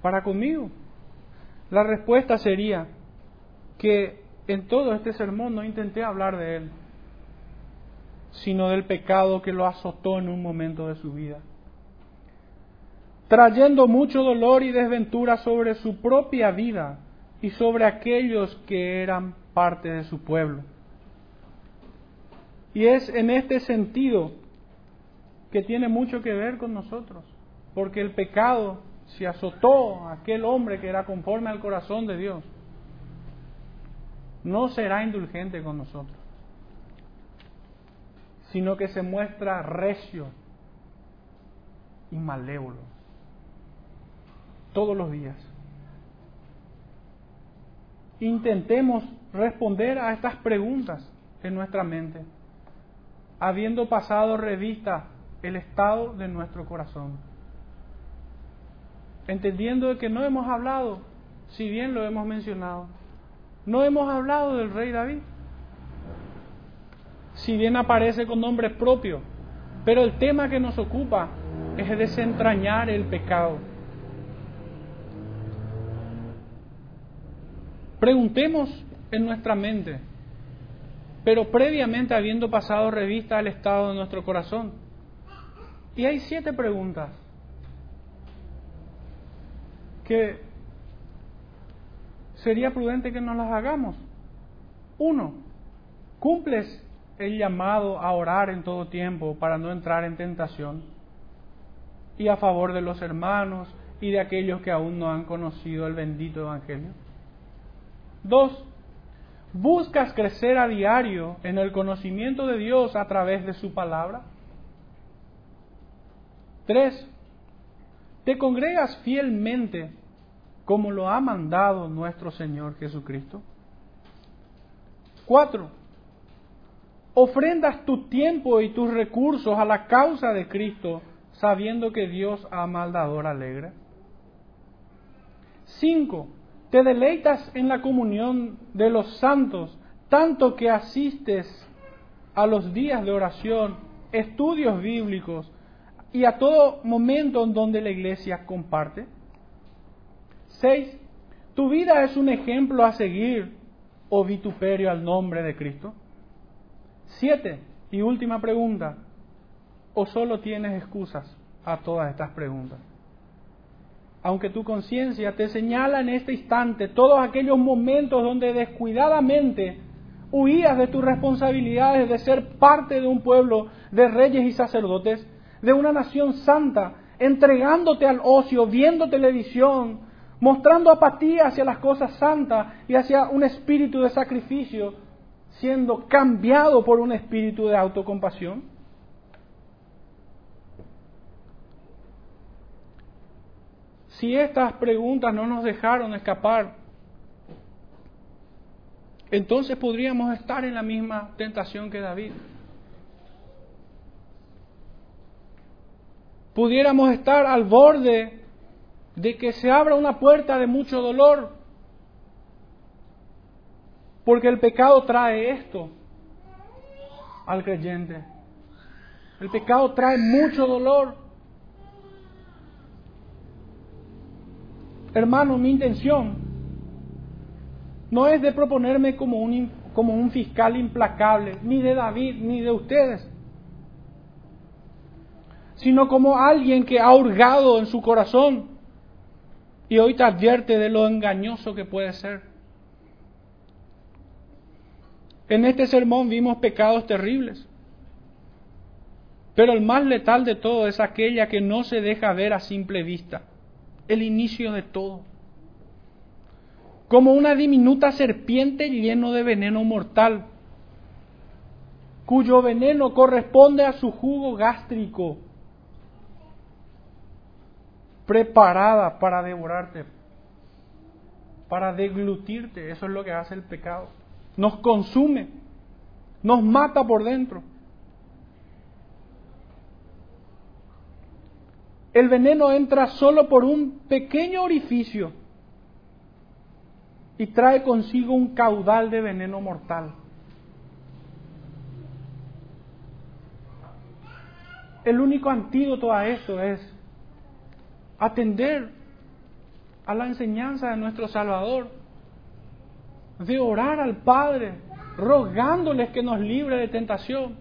para conmigo? La respuesta sería, que en todo este sermón no intenté hablar de él, sino del pecado que lo azotó en un momento de su vida, trayendo mucho dolor y desventura sobre su propia vida y sobre aquellos que eran parte de su pueblo. Y es en este sentido que tiene mucho que ver con nosotros, porque el pecado se azotó a aquel hombre que era conforme al corazón de Dios no será indulgente con nosotros, sino que se muestra recio y malévolo todos los días. Intentemos responder a estas preguntas en nuestra mente, habiendo pasado revista el estado de nuestro corazón, entendiendo que no hemos hablado, si bien lo hemos mencionado, no hemos hablado del rey David. Si bien aparece con nombre propio, pero el tema que nos ocupa es desentrañar el pecado. Preguntemos en nuestra mente, pero previamente habiendo pasado revista al estado de nuestro corazón. Y hay siete preguntas que sería prudente que nos las hagamos. Uno, cumples el llamado a orar en todo tiempo para no entrar en tentación y a favor de los hermanos y de aquellos que aún no han conocido el bendito Evangelio. Dos, buscas crecer a diario en el conocimiento de Dios a través de su palabra. Tres, te congregas fielmente como lo ha mandado nuestro Señor Jesucristo. Cuatro, ofrendas tu tiempo y tus recursos a la causa de Cristo, sabiendo que Dios ama al dador alegre. Cinco, te deleitas en la comunión de los santos, tanto que asistes a los días de oración, estudios bíblicos y a todo momento en donde la iglesia comparte. Seis, ¿tu vida es un ejemplo a seguir o vituperio al nombre de Cristo? Siete, y última pregunta, ¿o solo tienes excusas a todas estas preguntas? Aunque tu conciencia te señala en este instante todos aquellos momentos donde descuidadamente huías de tus responsabilidades de ser parte de un pueblo de reyes y sacerdotes, de una nación santa, entregándote al ocio, viendo televisión, mostrando apatía hacia las cosas santas y hacia un espíritu de sacrificio, siendo cambiado por un espíritu de autocompasión? Si estas preguntas no nos dejaron escapar, entonces podríamos estar en la misma tentación que David. pudiéramos estar al borde de que se abra una puerta de mucho dolor. Porque el pecado trae esto al creyente. El pecado trae mucho dolor. Hermano, mi intención no es de proponerme como un, como un fiscal implacable, ni de David, ni de ustedes, sino como alguien que ha hurgado en su corazón y hoy te advierte de lo engañoso que puede ser. En este sermón vimos pecados terribles, pero el más letal de todo es aquella que no se deja ver a simple vista, el inicio de todo. Como una diminuta serpiente lleno de veneno mortal, cuyo veneno corresponde a su jugo gástrico, preparada para devorarte, para deglutirte. Eso es lo que hace el pecado. Nos consume, nos mata por dentro. El veneno entra solo por un pequeño orificio y trae consigo un caudal de veneno mortal. El único antídoto a esto es atender a la enseñanza de nuestro Salvador, de orar al Padre, rogándoles que nos libre de tentación,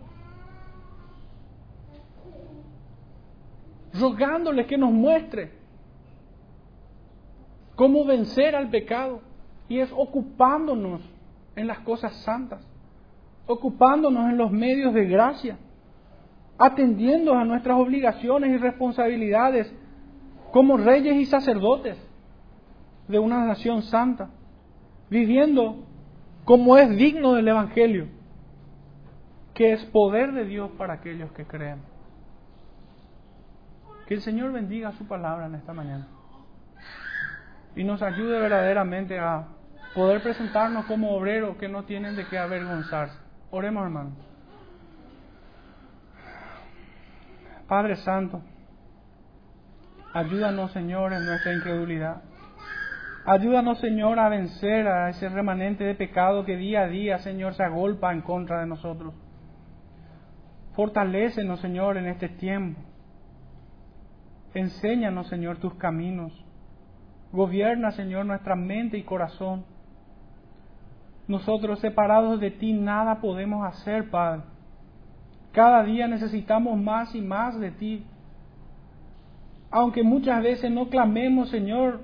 rogándoles que nos muestre cómo vencer al pecado, y es ocupándonos en las cosas santas, ocupándonos en los medios de gracia, atendiendo a nuestras obligaciones y responsabilidades como reyes y sacerdotes de una nación santa, viviendo como es digno del Evangelio, que es poder de Dios para aquellos que creen. Que el Señor bendiga su palabra en esta mañana y nos ayude verdaderamente a poder presentarnos como obreros que no tienen de qué avergonzarse. Oremos, hermano. Padre Santo, Ayúdanos, Señor, en nuestra incredulidad. Ayúdanos, Señor, a vencer a ese remanente de pecado que día a día, Señor, se agolpa en contra de nosotros. Fortalécenos, Señor, en este tiempo. Enséñanos, Señor, tus caminos. Gobierna, Señor, nuestra mente y corazón. Nosotros separados de ti nada podemos hacer, Padre. Cada día necesitamos más y más de ti aunque muchas veces no clamemos, Señor,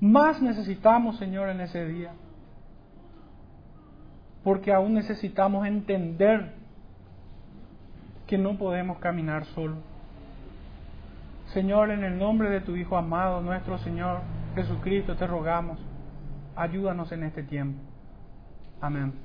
más necesitamos, Señor, en ese día. Porque aún necesitamos entender que no podemos caminar solo. Señor, en el nombre de tu Hijo amado, nuestro Señor Jesucristo, te rogamos, ayúdanos en este tiempo. Amén.